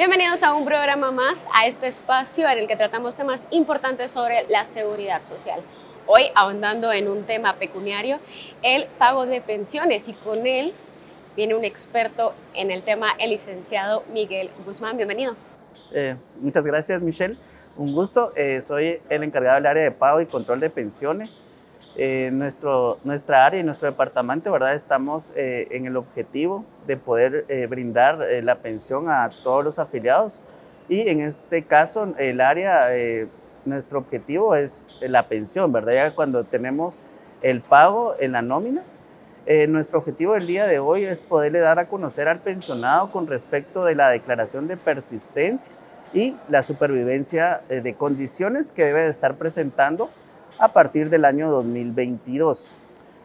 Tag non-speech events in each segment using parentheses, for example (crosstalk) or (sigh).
Bienvenidos a un programa más, a este espacio en el que tratamos temas importantes sobre la seguridad social. Hoy ahondando en un tema pecuniario, el pago de pensiones y con él viene un experto en el tema, el licenciado Miguel Guzmán. Bienvenido. Eh, muchas gracias, Michelle. Un gusto. Eh, soy el encargado del área de pago y control de pensiones. Eh, nuestro, nuestra área y nuestro departamento, ¿verdad? Estamos eh, en el objetivo de poder eh, brindar eh, la pensión a todos los afiliados y en este caso el área, nuestro objetivo es la pensión, ¿verdad? Ya cuando tenemos el pago en la nómina, nuestro objetivo del día de hoy es poderle dar a conocer al pensionado con respecto de la declaración de persistencia y la supervivencia de condiciones que debe de estar presentando a partir del año 2022.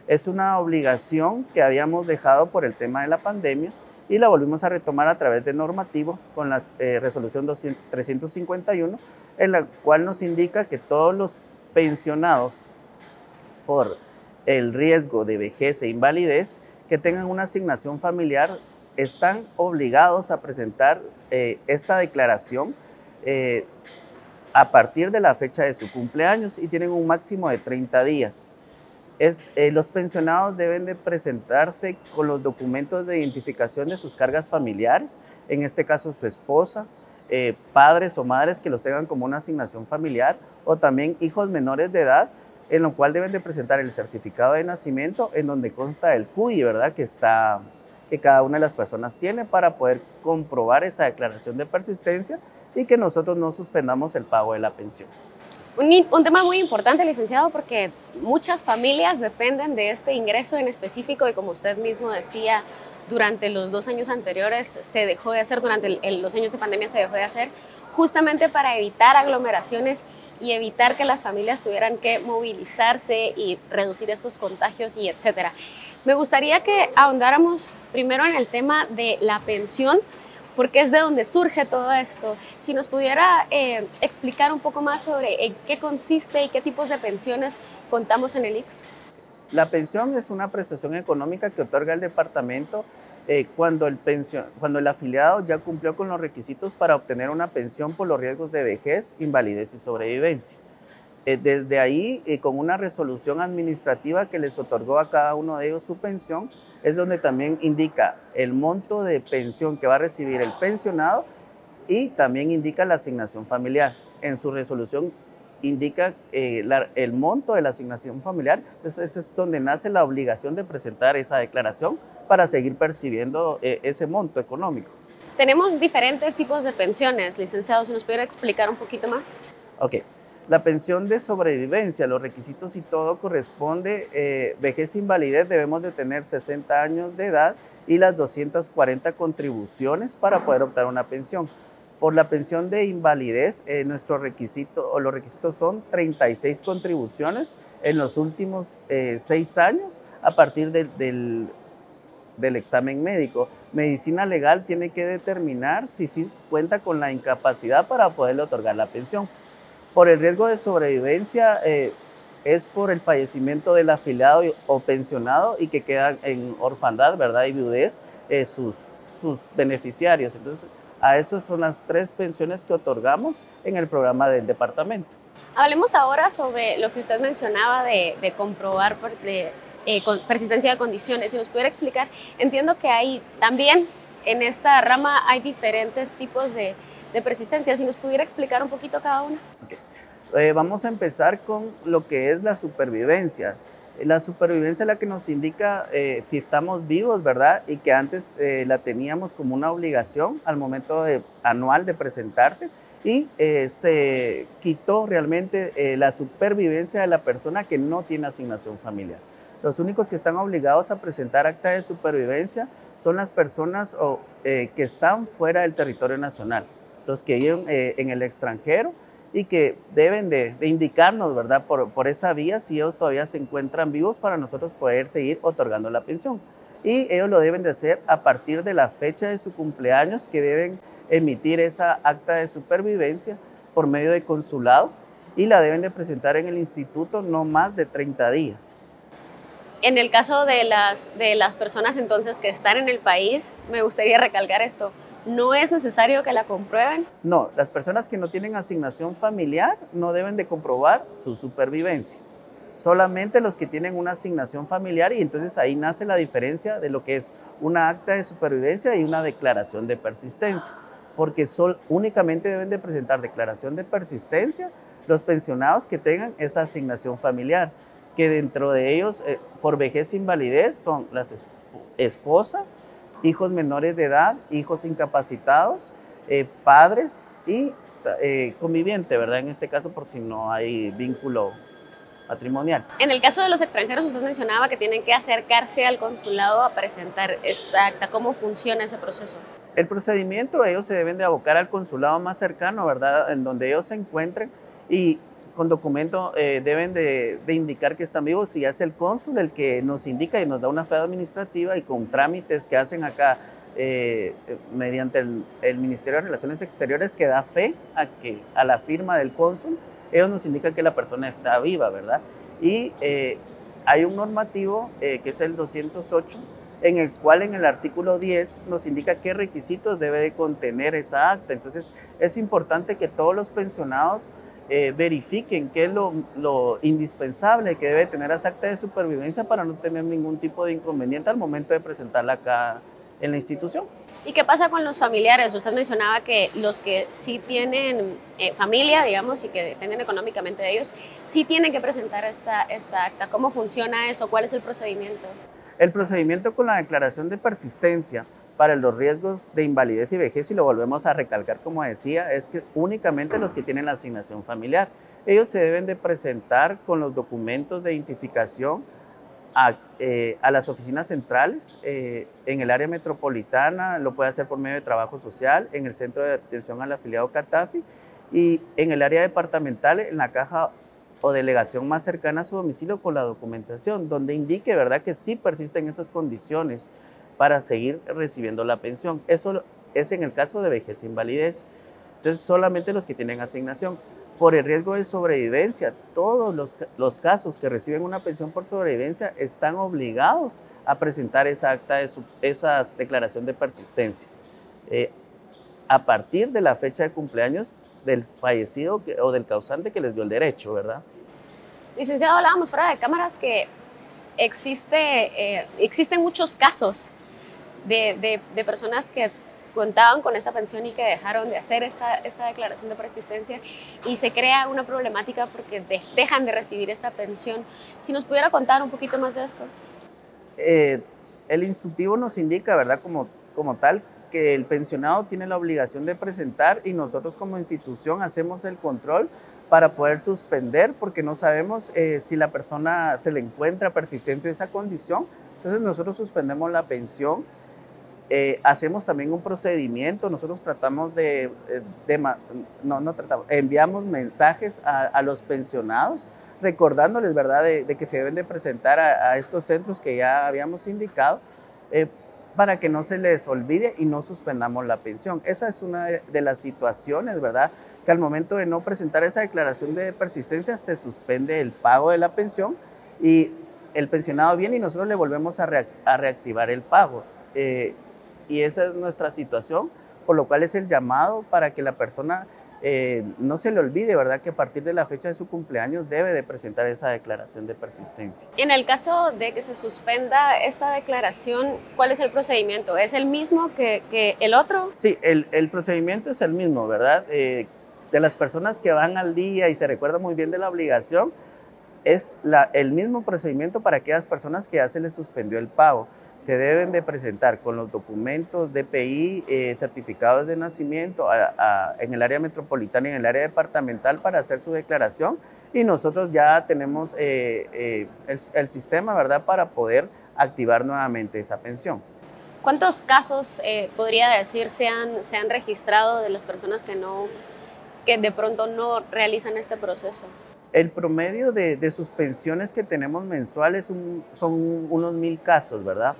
Es una obligación que habíamos dejado por el tema de la pandemia y la volvimos a retomar a través de normativo con la eh, resolución 351, en la cual nos indica que todos los pensionados por el riesgo de vejez e invalidez que tengan una asignación familiar están obligados a presentar eh, esta declaración eh, a partir de la fecha de su cumpleaños y tienen un máximo de 30 días. Eh, los pensionados deben de presentarse con los documentos de identificación de sus cargas familiares, en este caso su esposa, eh, padres o madres que los tengan como una asignación familiar o también hijos menores de edad, en lo cual deben de presentar el certificado de nacimiento en donde consta el CUI, ¿verdad? Que, está, que cada una de las personas tiene para poder comprobar esa declaración de persistencia y que nosotros no suspendamos el pago de la pensión. Un, un, tema muy importante, licenciado, porque muchas familias dependen de este ingreso en específico y como usted mismo decía, durante los dos años anteriores se dejó de hacer, durante el, el, los años de pandemia se dejó de hacer, justamente para evitar aglomeraciones y evitar que las familias tuvieran que movilizarse y reducir estos contagios y etcétera. Me gustaría que ahondáramos primero en el tema de la pensión, porque es de donde surge todo esto. Si nos pudiera eh, explicar un poco más sobre en qué consiste y qué tipos de pensiones contamos en el IX. La pensión es una prestación económica que otorga el departamento eh, cuando el afiliado ya cumplió con los requisitos para obtener una pensión por los riesgos de vejez, invalidez y sobrevivencia. Eh, desde ahí, eh, con una resolución administrativa que les otorgó a cada uno de ellos su pensión, es donde también indica el monto de pensión que va a recibir el pensionado y también indica la asignación familiar. En su resolución indica eh, la, el monto de la asignación familiar, entonces ese es donde nace la obligación de presentar esa declaración para seguir percibiendo eh, ese monto económico. Tenemos diferentes tipos de pensiones, licenciado, ¿se nos pudiera explicar un poquito más? Ok, la pensión de sobrevivencia, los requisitos y todo corresponde, eh, vejez invalidez debemos de tener 60 años de edad y las 240 contribuciones para poder optar una pensión. Por la pensión de invalidez, eh, nuestro requisito o los requisitos son 36 contribuciones en los últimos eh, seis años a partir de, del, del examen médico. Medicina legal tiene que determinar si, si cuenta con la incapacidad para poderle otorgar la pensión. Por el riesgo de sobrevivencia eh, es por el fallecimiento del afiliado o pensionado y que quedan en orfandad, ¿verdad? Y viudez eh, sus, sus beneficiarios. Entonces, a eso son las tres pensiones que otorgamos en el programa del departamento. Hablemos ahora sobre lo que usted mencionaba de, de comprobar por, de, eh, con persistencia de condiciones. Si nos pudiera explicar, entiendo que hay también en esta rama hay diferentes tipos de, de persistencia. Si nos pudiera explicar un poquito cada una. Okay. Eh, vamos a empezar con lo que es la supervivencia. La supervivencia es la que nos indica eh, si estamos vivos, ¿verdad? Y que antes eh, la teníamos como una obligación al momento de, anual de presentarse y eh, se quitó realmente eh, la supervivencia de la persona que no tiene asignación familiar. Los únicos que están obligados a presentar acta de supervivencia son las personas eh, que están fuera del territorio nacional los que viven eh, en el extranjero y que deben de, de indicarnos, ¿verdad? Por, por, esa vía si ellos todavía se encuentran vivos para nosotros poder seguir otorgando la pensión. Y ellos lo deben de hacer a partir de la fecha de su cumpleaños que deben emitir esa acta de supervivencia por medio de consulado y la deben de presentar en el instituto no más de 30 días. En el caso de las, de las personas entonces que están en el país, me gustaría recalcar esto, ¿no es necesario que la comprueben? No, las personas que no tienen asignación familiar no deben de comprobar su supervivencia. Solamente los que tienen una asignación familiar y entonces ahí nace la diferencia de lo que es una acta de supervivencia y una declaración de persistencia, porque sol, únicamente deben de presentar declaración de persistencia los pensionados que tengan esa asignación familiar, que dentro de ellos, eh, por vejez e invalidez, son las esposa, hijos menores de edad, hijos incapacitados, eh, padres y eh, conviviente, ¿verdad? En este caso, por si no hay vínculo patrimonial. En el caso de los extranjeros, usted mencionaba que tienen que acercarse al consulado a presentar esta acta. ¿Cómo funciona ese proceso? El procedimiento, ellos se deben de abocar al consulado más cercano, ¿verdad? En donde ellos se encuentren y con documento eh, deben de, indicar que están vivos y es el cónsul el que nos indica y nos da una fe administrativa y con trámites que hacen acá eh, mediante el, Ministerio de Relaciones Exteriores que da fe a, que, a la firma del cónsul ellos nos indican que la persona está viva, ¿verdad? Y eh, hay un normativo que es el 208, en el cual en el artículo 10 nos indica qué requisitos debe de contener esa acta. Entonces es importante que todos los pensionados eh, verifiquen qué es lo, lo, indispensable que debe tener esa acta de supervivencia para no tener ningún tipo de inconveniente al momento de presentarla acá en la institución. ¿Y qué pasa con los familiares? Usted mencionaba que los que sí tienen eh, familia, digamos, y que dependen económicamente de ellos, sí tienen que presentar esta, esta acta. ¿Cómo funciona eso? ¿Cuál es el procedimiento? El procedimiento con la declaración de persistencia para los riesgos de invalidez y vejez, y lo volvemos a recalcar como decía, es que únicamente los que tienen la asignación familiar, ellos se deben de presentar con los documentos de identificación eh, a, las oficinas centrales eh, en el área metropolitana, lo puede hacer por medio de trabajo social, en el centro de atención al afiliado Catafi y en el área departamental, en la caja o delegación más cercana a su domicilio con la documentación, donde indique verdad que sí persisten esas condiciones para seguir recibiendo la pensión. Eso es en el caso de vejez e invalidez. Entonces, solamente los que tienen asignación por el riesgo de sobrevivencia. Todos los, casos que reciben una pensión por sobrevivencia están obligados a presentar esa acta esa declaración de persistencia eh, a partir de la fecha de cumpleaños del fallecido o del causante que les dio el derecho, ¿verdad? Licenciado, hablábamos fuera de cámaras que existe, eh, existen muchos casos de, de, de personas que contaban con esta pensión y que dejaron de hacer esta, esta declaración de persistencia y se crea una problemática porque dejan de recibir esta pensión. Si nos pudiera contar un poquito más de esto. Eh, el instructivo nos indica, ¿verdad? Como, como tal, que el pensionado tiene la obligación de presentar y nosotros como institución hacemos el control para poder suspender porque no sabemos eh, si la persona se le encuentra persistente esa condición. Entonces nosotros suspendemos la pensión eh, hacemos también un procedimiento, nosotros tratamos de, eh, no, no tratamos, enviamos mensajes a, los pensionados recordándoles, ¿verdad?, de, que se deben de presentar a, estos centros que ya habíamos indicado eh, para que no se les olvide y no suspendamos la pensión. Esa es una de las situaciones, ¿verdad?, que al momento de no presentar esa declaración de persistencia se suspende el pago de la pensión y el pensionado viene y nosotros le volvemos a, reactivar el pago y esa es nuestra situación, por lo cual es el llamado para que la persona eh, no se le olvide, ¿verdad?, que a partir de la fecha de su cumpleaños debe de presentar esa declaración de persistencia. En el caso de que se suspenda esta declaración, ¿cuál es el procedimiento? ¿Es el mismo que, que el otro? Sí, el, el, procedimiento es el mismo, ¿verdad? Eh, de las personas que van al día y se recuerda muy bien de la obligación, es la, el mismo procedimiento para aquellas personas que ya se les suspendió el pago se deben de presentar con los documentos DPI, eh, certificados de nacimiento en el área metropolitana y en el área departamental para hacer su declaración y nosotros ya tenemos eh, eh, el, sistema, ¿verdad?, para poder activar nuevamente esa pensión. ¿Cuántos casos podría decir se han, se han registrado de las personas que, no, que de pronto no realizan este proceso? El promedio de, de suspensiones que tenemos mensuales son unos mil casos, ¿verdad?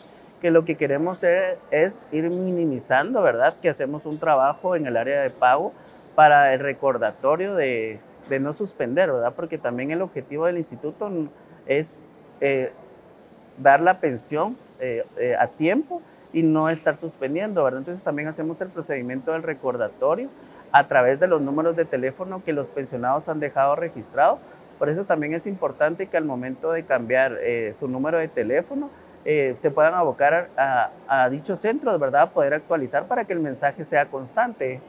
Que lo que queremos es ir minimizando, ¿verdad? Que hacemos un trabajo en el área de pago para el recordatorio de, no suspender, ¿verdad? Porque también el objetivo del instituto es eh, dar la pensión eh, eh, a tiempo y no estar suspendiendo, ¿verdad? Entonces también hacemos el procedimiento del recordatorio a través de los números de teléfono que los pensionados han dejado registrado. Por eso también es importante que al momento de cambiar su número de teléfono, eh, se puedan abocar a, a dichos centros, ¿verdad? Poder actualizar para que el mensaje sea constante.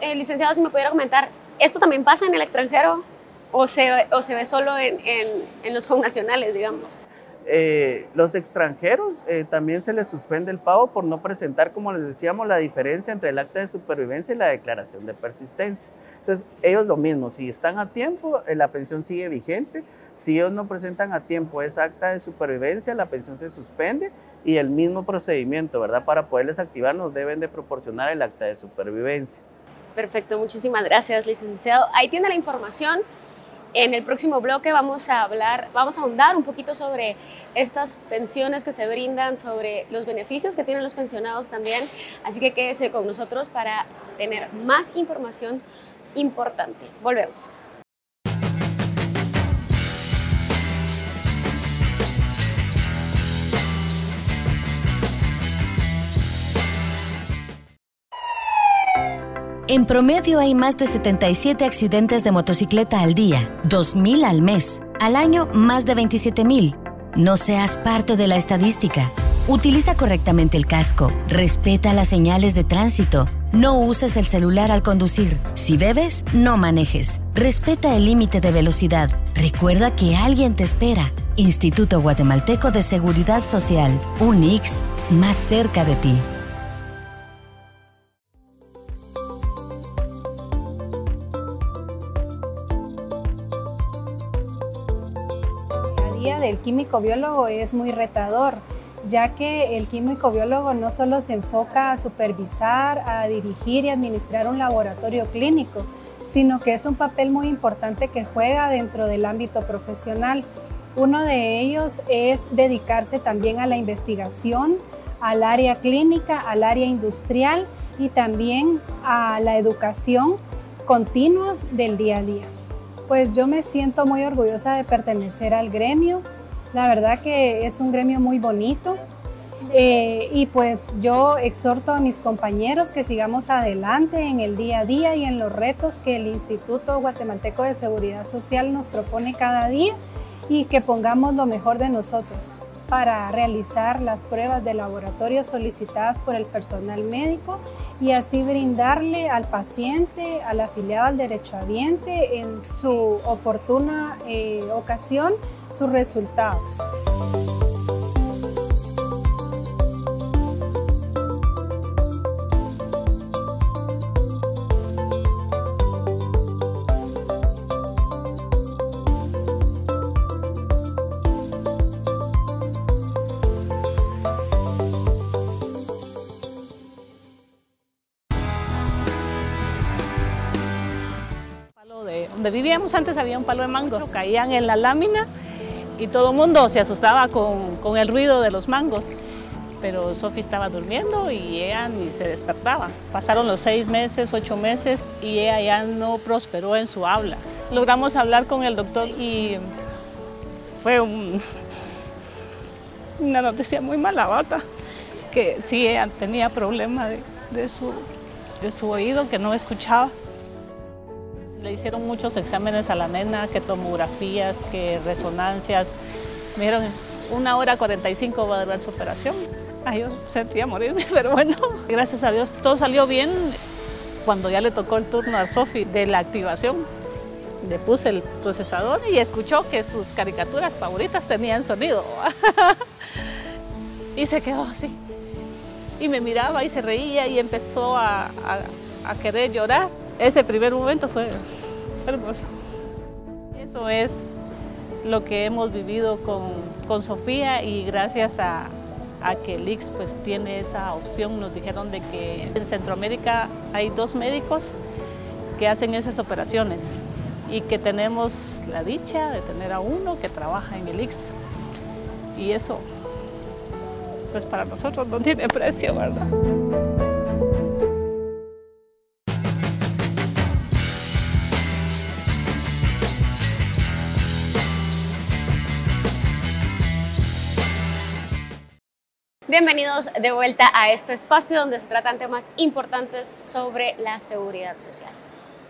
Eh, licenciado, si me pudiera comentar, ¿esto también pasa en el extranjero o se, o se ve solo en, en, en los connacionales, digamos? Eh, los extranjeros eh, también se les suspende el pago por no presentar, como les decíamos, la diferencia entre el acta de supervivencia y la declaración de persistencia. Entonces, ellos lo mismo, si están a tiempo, eh, la pensión sigue vigente. Si ellos no presentan a tiempo esa acta de supervivencia, la pensión se suspende y el mismo procedimiento, ¿verdad? Para poderles activar nos deben de proporcionar el acta de supervivencia. Perfecto, muchísimas gracias, licenciado. Ahí tiene la información. En el próximo bloque vamos a hablar, vamos a ahondar un poquito sobre estas pensiones que se brindan, sobre los beneficios que tienen los pensionados también. Así que quédese con nosotros para tener más información importante. Volvemos. En promedio hay más de 77 accidentes de motocicleta al día, 2.000 al mes, al año más de 27.000. No seas parte de la estadística. Utiliza correctamente el casco, respeta las señales de tránsito, no uses el celular al conducir. Si bebes, no manejes. Respeta el límite de velocidad. Recuerda que alguien te espera. Instituto Guatemalteco de Seguridad Social, UNIX, más cerca de ti. Químico biólogo es muy retador, ya que el químico biólogo no solo se enfoca a supervisar, a dirigir y administrar un laboratorio clínico, sino que es un papel muy importante que juega dentro del ámbito profesional. Uno de ellos es dedicarse también a la investigación, al área clínica, al área industrial y también a la educación continua del día a día. Pues yo me siento muy orgullosa de pertenecer al gremio. La verdad que es un gremio muy bonito. Eh, y pues yo exhorto a mis compañeros que sigamos adelante en el día a día y en los retos que el Instituto Guatemalteco de Seguridad Social nos propone cada día y que pongamos lo mejor de nosotros para realizar las pruebas de laboratorio solicitadas por el personal médico y así brindarle al paciente, al afiliado al derechohabiente en su oportuna eh, ocasión sus resultados. Antes había un palo de mangos, caían en la lámina y todo el mundo se asustaba con, con el ruido de los mangos. Pero Sofi estaba durmiendo y ella ni se despertaba. Pasaron los seis meses, ocho meses y ella ya no prosperó en su habla. Logramos hablar con el doctor y fue un, (laughs) una noticia muy mala bata, que sí, ella tenía problema de, de, su, de su oído, que no escuchaba. Le hicieron muchos exámenes a la nena, que tomografías, que resonancias. Me dijeron, una hora 45 va a durar su operación. Ay, yo sentía morirme, (laughs) pero bueno, gracias a Dios todo salió bien. Cuando ya le tocó el turno a Sofi de la activación, le puse el procesador y escuchó que sus caricaturas favoritas tenían sonido. (laughs) y se quedó así. Y me miraba y se reía y empezó a, querer llorar. Ese primer momento fue hermoso. Eso es lo que hemos vivido con, con Sofía y gracias a, a que el IX pues tiene esa opción, nos dijeron de que en Centroamérica hay dos médicos que hacen esas operaciones y que tenemos la dicha de tener a uno que trabaja en el IX. Y eso, pues para nosotros no tiene precio, ¿verdad? Bienvenidos de vuelta a este espacio donde se tratan temas importantes sobre la seguridad social.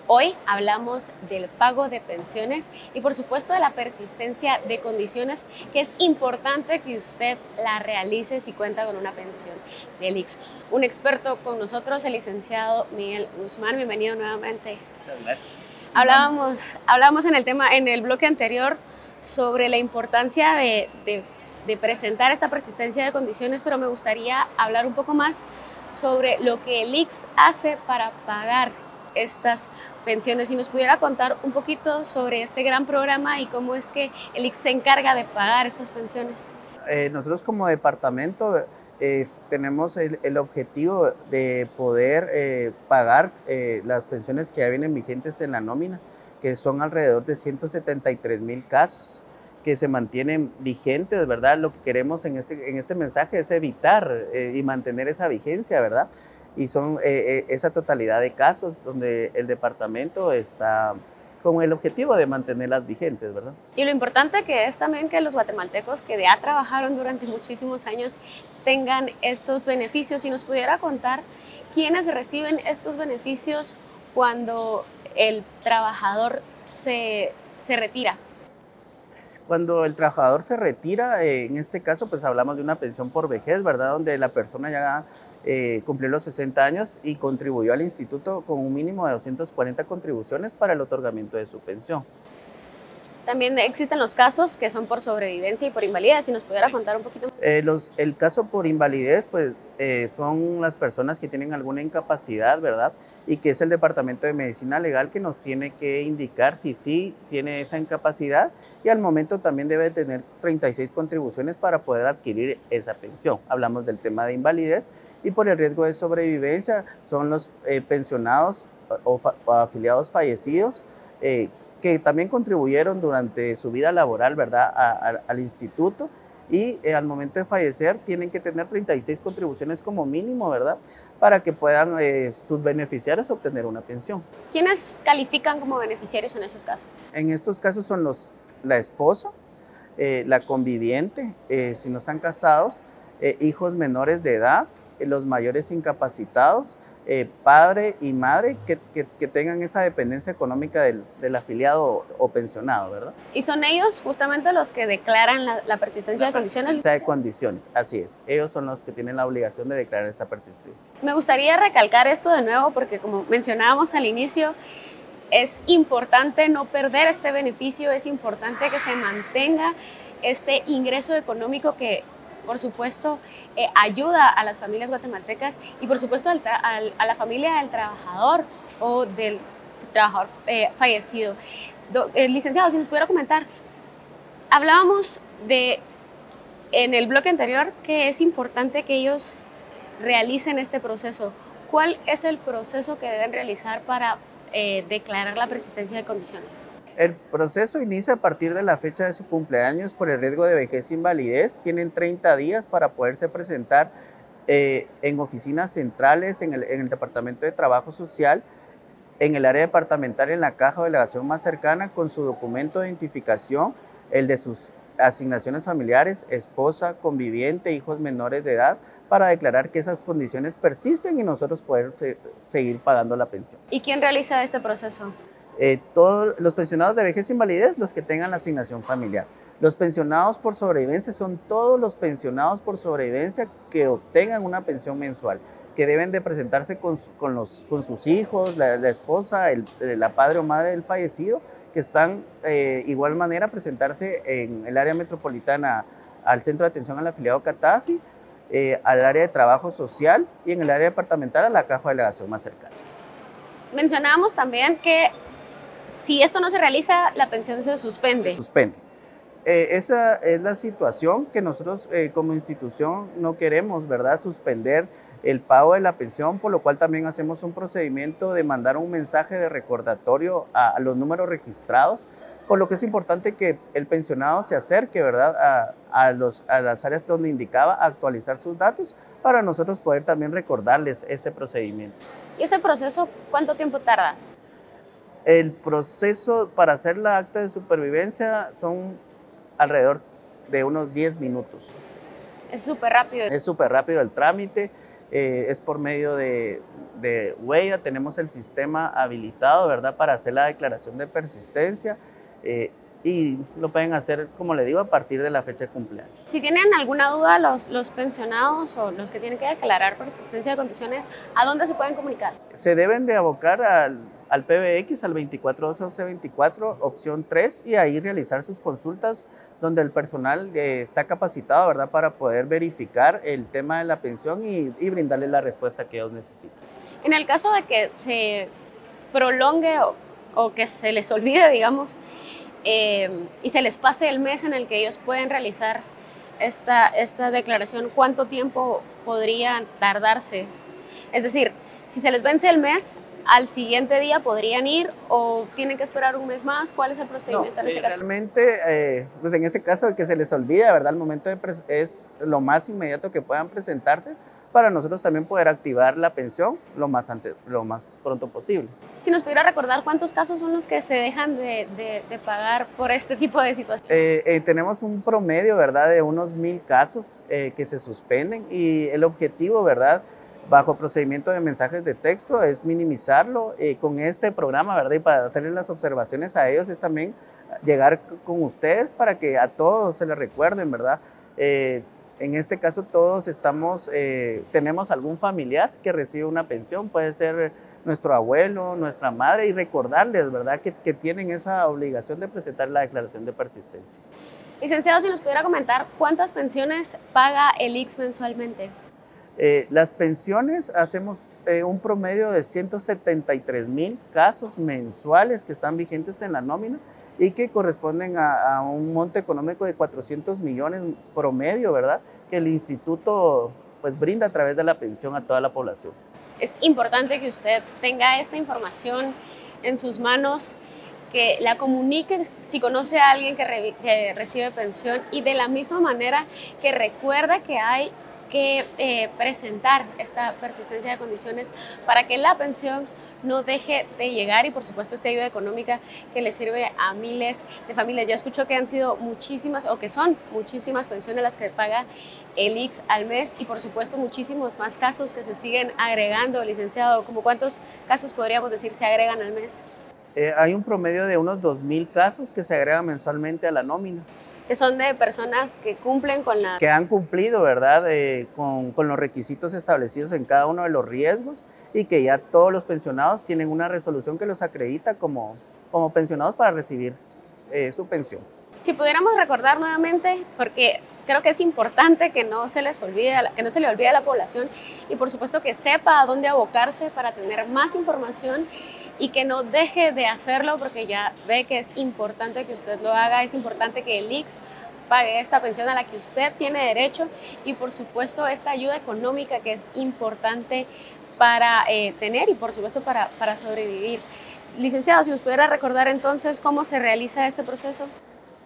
Hoy hablamos del pago de pensiones y por supuesto de la persistencia de condiciones que es importante que usted la realice si cuenta con una pensión del IX. Un experto con nosotros, el licenciado Miguel Guzmán. Bienvenido nuevamente. Muchas gracias. Hablábamos, hablábamos en el tema, en el bloque anterior, sobre la importancia de, de de presentar esta persistencia de condiciones, pero me gustaría hablar un poco más sobre lo que el IX hace para pagar estas pensiones. Si nos pudiera contar un poquito sobre este gran programa y cómo es que el IX se encarga de pagar estas pensiones. Eh, nosotros como departamento eh, tenemos el, objetivo de poder eh, pagar las pensiones que ya vienen vigentes en la nómina, que son alrededor de 173 mil casos que se mantienen vigentes, ¿verdad? Lo que queremos en este, en este mensaje es evitar eh, y mantener esa vigencia, ¿verdad? Y son eh, eh, esa totalidad de casos donde el departamento está con el objetivo de mantenerlas vigentes, ¿verdad? Y lo importante que es también que los guatemaltecos que ya trabajaron durante muchísimos años tengan esos beneficios y nos pudiera contar quiénes reciben estos beneficios cuando el trabajador se, se retira. Cuando el trabajador se retira, eh, en este caso, pues hablamos de una pensión por vejez, ¿verdad? Donde la persona ya eh, cumplió los 60 años y contribuyó al instituto con un mínimo de 240 contribuciones para el otorgamiento de su pensión. También existen los casos que son por sobrevivencia y por invalidez. Si nos pudiera contar un poquito más. Eh, los, el caso por invalidez, pues eh, son las personas que tienen alguna incapacidad, ¿verdad? Y que es el Departamento de Medicina Legal que nos tiene que indicar si sí tiene esa incapacidad y al momento también debe tener 36 contribuciones para poder adquirir esa pensión. Hablamos del tema de invalidez y por el riesgo de sobrevivencia son los eh, pensionados o, afiliados fallecidos que también contribuyeron durante su vida laboral, ¿verdad?, al instituto y eh, al momento de fallecer tienen que tener 36 contribuciones como mínimo, ¿verdad? Para que puedan eh, sus beneficiarios obtener una pensión. ¿Quiénes califican como beneficiarios en esos casos? En estos casos son los, la esposa, eh, la conviviente, si no están casados, hijos menores de edad, los mayores incapacitados, eh, padre y madre que, que, tengan esa dependencia económica del, del, afiliado o pensionado, ¿verdad? Y son ellos justamente los que declaran la, persistencia de condiciones. Persistencia de condiciones, así es. Ellos son los que tienen la obligación de declarar esa persistencia. Me gustaría recalcar esto de nuevo porque como mencionábamos al inicio, es importante no perder este beneficio, es importante que se mantenga este ingreso económico que por supuesto, eh, ayuda a las familias guatemaltecas y, por supuesto, a la familia del trabajador o del trabajador eh, fallecido. Eh, licenciado, si nos pudiera comentar, hablábamos de en el bloque anterior que es importante que ellos realicen este proceso. ¿Cuál es el proceso que deben realizar para declarar la persistencia de condiciones? El proceso inicia a partir de la fecha de su cumpleaños por el riesgo de vejez e invalidez. Tienen 30 días para poderse presentar eh, en oficinas centrales, en el, Departamento de Trabajo Social, en el área departamental, en la caja o delegación más cercana, con su documento de identificación, el de sus asignaciones familiares, esposa, conviviente, hijos menores de edad, para declarar que esas condiciones persisten y nosotros poder seguir pagando la pensión. ¿Y quién realiza este proceso? Eh, todos los pensionados de vejez e invalidez, los que tengan la asignación familiar. Los pensionados por sobrevivencia son todos los pensionados por sobrevivencia que obtengan una pensión mensual, que deben de presentarse con, con, los, con sus hijos, la, esposa, el, la padre o madre del fallecido, que están eh, igual manera presentarse en el área metropolitana al Centro de Atención al Afiliado Catafi, eh, al área de trabajo social y en el área departamental a la caja de delegación más cercana. Mencionábamos también que si esto no se realiza, la pensión se suspende. Se suspende. Eh, esa es la situación que nosotros eh, como institución no queremos, ¿verdad? Suspender el pago de la pensión, por lo cual también hacemos un procedimiento de mandar un mensaje de recordatorio a, los números registrados, por lo que es importante que el pensionado se acerque, ¿verdad? A, a, los, a las áreas donde indicaba actualizar sus datos para nosotros poder también recordarles ese procedimiento. ¿Y ese proceso cuánto tiempo tarda? El proceso para hacer la acta de supervivencia son alrededor de unos 10 minutos. Es súper rápido. Es súper rápido el trámite. Eh, es por medio de, de, huella, tenemos el sistema habilitado, ¿verdad? Para hacer la declaración de persistencia. Eh, y lo pueden hacer, como le digo, a partir de la fecha de cumpleaños. Si tienen alguna duda los, los pensionados o los que tienen que declarar persistencia de condiciones, ¿a dónde se pueden comunicar? Se deben de abocar al, al PBX, al 2412-24, opción 3, y ahí realizar sus consultas donde el personal eh, está capacitado, ¿verdad?, para poder verificar el tema de la pensión y, y brindarle la respuesta que ellos necesitan. En el caso de que se prolongue o, o que se les olvide, digamos, eh, y se les pase el mes en el que ellos pueden realizar esta, esta declaración, ¿cuánto tiempo podría tardarse? Es decir, si se les vence el mes, al siguiente día podrían ir o tienen que esperar un mes más? ¿Cuál es el procedimiento no, en ese caso? Realmente, eh, pues en este caso, que se les olvida, ¿verdad? El momento de es lo más inmediato que puedan presentarse para nosotros también poder activar la pensión lo más, antes, lo más pronto posible. Si nos pudiera recordar cuántos casos son los que se dejan de, de, de pagar por este tipo de situaciones. Eh, eh, tenemos un promedio, ¿verdad?, de unos mil casos eh, que se suspenden y el objetivo, ¿verdad?, bajo procedimiento de mensajes de texto es minimizarlo eh, con este programa, ¿verdad? Y para hacerles las observaciones a ellos es también llegar con ustedes para que a todos se les recuerden, ¿verdad? Eh, en este caso todos estamos, eh, tenemos algún familiar que recibe una pensión, puede ser nuestro abuelo, nuestra madre, y recordarles, ¿verdad?, que, que tienen esa obligación de presentar la declaración de persistencia. Licenciado, si nos pudiera comentar cuántas pensiones paga el IX mensualmente. Eh, las pensiones, hacemos eh, un promedio de 173 mil casos mensuales que están vigentes en la nómina y que corresponden a, a, un monto económico de 400 millones promedio, ¿verdad? Que el instituto pues brinda a través de la pensión a toda la población. Es importante que usted tenga esta información en sus manos, que la comunique si conoce a alguien que, re, que recibe pensión y de la misma manera que recuerda que hay que eh, presentar esta persistencia de condiciones para que la pensión no deje de llegar y por supuesto esta ayuda económica que le sirve a miles de familias. Ya escucho que han sido muchísimas o que son muchísimas pensiones las que paga el IX al mes y por supuesto muchísimos más casos que se siguen agregando, licenciado. ¿Como cuántos casos podríamos decir se agregan al mes? Eh, hay un promedio de unos 2.000 casos que se agregan mensualmente a la nómina que son de personas que cumplen con la... Que han cumplido, ¿verdad?, eh, con, con, los requisitos establecidos en cada uno de los riesgos y que ya todos los pensionados tienen una resolución que los acredita como, como pensionados para recibir eh, su pensión. Si pudiéramos recordar nuevamente, porque creo que es importante que no se les olvide, que no se le olvide a la población y por supuesto que sepa a dónde abocarse para tener más información y que no deje de hacerlo porque ya ve que es importante que usted lo haga, es importante que el IX pague esta pensión a la que usted tiene derecho y por supuesto esta ayuda económica que es importante para eh, tener y por supuesto para, para sobrevivir. Licenciado, si nos pudiera recordar entonces cómo se realiza este proceso.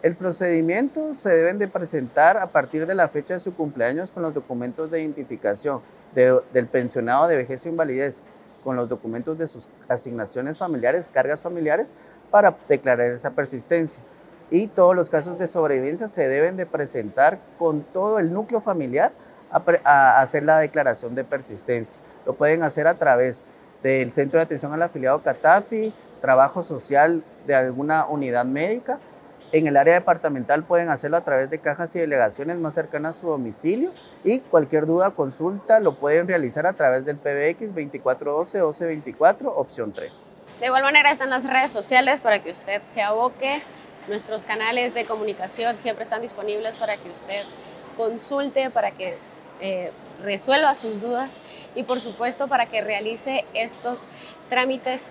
El procedimiento se deben de presentar a partir de la fecha de su cumpleaños con los documentos de identificación de, del pensionado de vejez o invalidez, con los documentos de sus asignaciones familiares, cargas familiares, para declarar esa persistencia. Y todos los casos de sobrevivencia se deben de presentar con todo el núcleo familiar a, a hacer la declaración de persistencia. Lo pueden hacer a través del Centro de Atención al Afiliado Catafi, trabajo social de alguna unidad médica. En el área departamental pueden hacerlo a través de cajas y delegaciones más cercanas a su domicilio y cualquier duda o consulta lo pueden realizar a través del PBX 2412-1224, opción 3. De igual manera están las redes sociales para que usted se aboque. Nuestros canales de comunicación siempre están disponibles para que usted consulte, para que eh, resuelva sus dudas y por supuesto para que realice estos trámites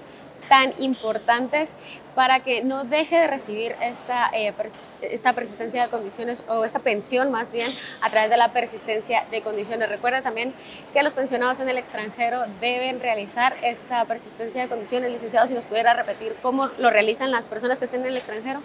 tan importantes para que no deje de recibir esta, eh, esta persistencia de condiciones o esta pensión más bien a través de la persistencia de condiciones. Recuerda también que los pensionados en el extranjero deben realizar esta persistencia de condiciones. Licenciado, si nos pudiera repetir cómo lo realizan las personas que estén en el extranjero.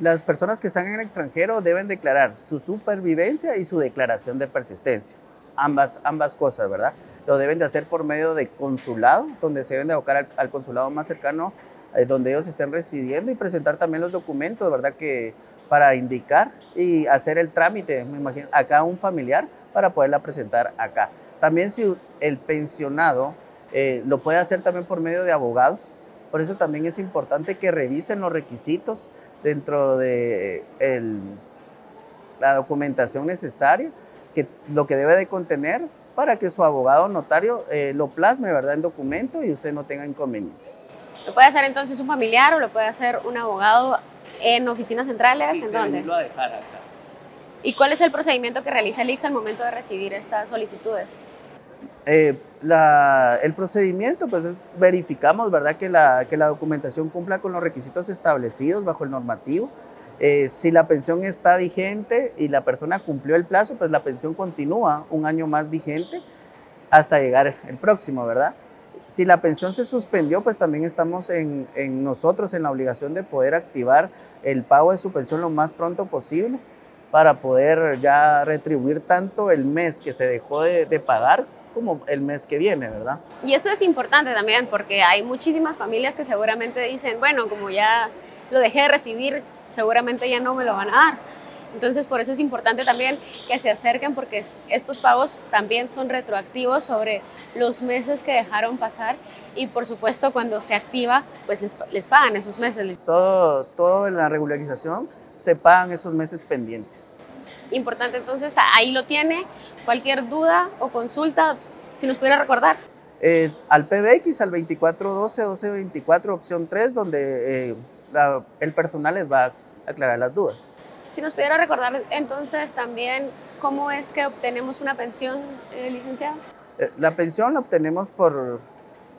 Las personas que están en el extranjero deben declarar su supervivencia y su declaración de persistencia. Ambas, ambas cosas, ¿verdad? lo deben de hacer por medio de consulado, donde se deben de abocar al, consulado más cercano eh, donde ellos estén residiendo y presentar también los documentos, ¿verdad? Que para indicar y hacer el trámite, me imagino, acá un familiar para poderla presentar acá. También si el pensionado eh, lo puede hacer también por medio de abogado, por eso también es importante que revisen los requisitos dentro de la documentación necesaria, que lo que debe de contener para que su abogado notario eh, lo plasme ¿verdad? en documento y usted no tenga inconvenientes. ¿Lo puede hacer entonces un familiar o lo puede hacer un abogado en oficinas centrales? ¿En dónde? a dejar acá. ¿Y cuál es el procedimiento que realiza el IX al momento de recibir estas solicitudes? Eh, el procedimiento, pues es verificamos, ¿verdad? Que la, que la documentación cumpla con los requisitos establecidos bajo el normativo. Eh, si la pensión está vigente y la persona cumplió el plazo, pues la pensión continúa un año más vigente hasta llegar el próximo, ¿verdad? Si la pensión se suspendió, pues también estamos en, en nosotros en la obligación de poder activar el pago de su pensión lo más pronto posible para poder ya retribuir tanto el mes que se dejó de, de pagar como el mes que viene, ¿verdad? Y eso es importante también porque hay muchísimas familias que seguramente dicen, bueno, como ya lo dejé de recibir, seguramente ya no me lo van a dar. Entonces, por eso es importante también que se acerquen porque estos pagos también son retroactivos sobre los meses que dejaron pasar y por supuesto cuando se activa, pues les, pagan esos meses. Todo, todo en la regularización se pagan esos meses pendientes. Importante, entonces ahí lo tiene. Cualquier duda o consulta, si nos pudiera recordar. Eh, al PBX, al 2412-1224, opción 3, donde eh, el personal les va a aclarar las dudas. Si nos pudiera recordar entonces también cómo es que obtenemos una pensión, eh, licenciado. la pensión la obtenemos por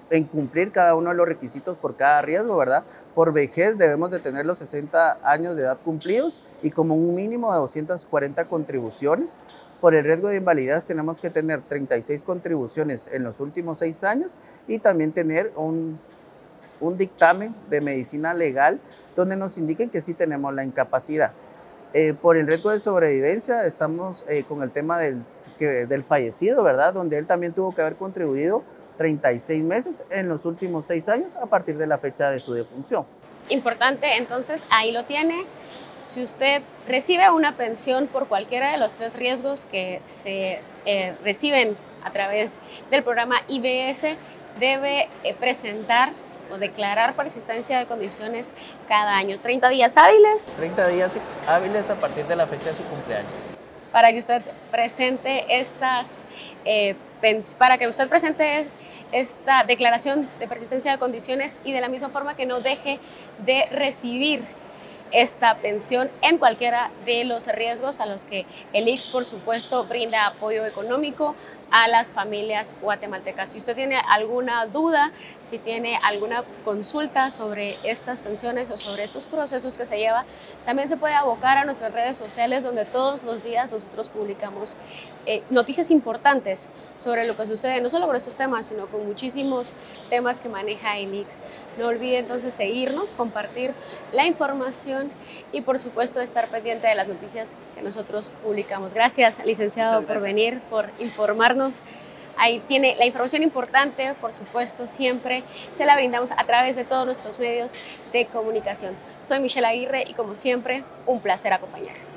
en cumplir cada uno de los requisitos por cada riesgo, ¿verdad? Por vejez debemos de tener los 60 años de edad cumplidos y como un mínimo de 240 contribuciones. Por el riesgo de invalidez tenemos que tener 36 contribuciones en los últimos seis años y también tener un, un dictamen de medicina legal donde nos indiquen que sí tenemos la incapacidad. Eh, por el riesgo de sobrevivencia estamos eh, con el tema del, del fallecido, ¿verdad? Donde él también tuvo que haber contribuido 36 meses en los últimos seis años a partir de la fecha de su defunción. Importante, entonces ahí lo tiene. Si usted recibe una pensión por cualquiera de los tres riesgos que se eh, reciben a través del programa IBS, debe presentar o declarar persistencia de condiciones cada año. 30 días hábiles. 30 días hábiles a partir de la fecha de su cumpleaños. Para que usted presente estas, eh, para que usted presente esta declaración de persistencia de condiciones y de la misma forma que no deje de recibir esta pensión en cualquiera de los riesgos a los que el IX, por supuesto, brinda apoyo económico a las familias guatemaltecas. Si usted tiene alguna duda, si tiene alguna consulta sobre estas pensiones o sobre estos procesos que se lleva, también se puede abocar a nuestras redes sociales donde todos los días nosotros publicamos eh, noticias importantes sobre lo que sucede, no solo con estos temas, sino con muchísimos temas que maneja IX. No olvide entonces seguirnos, compartir la información y por supuesto estar pendiente de las noticias que nosotros publicamos. Gracias, licenciado, por venir, por informarnos Ahí tiene la información importante, por supuesto, siempre se la brindamos a través de todos nuestros medios de comunicación. Soy Michelle Aguirre y como siempre, un placer acompañar.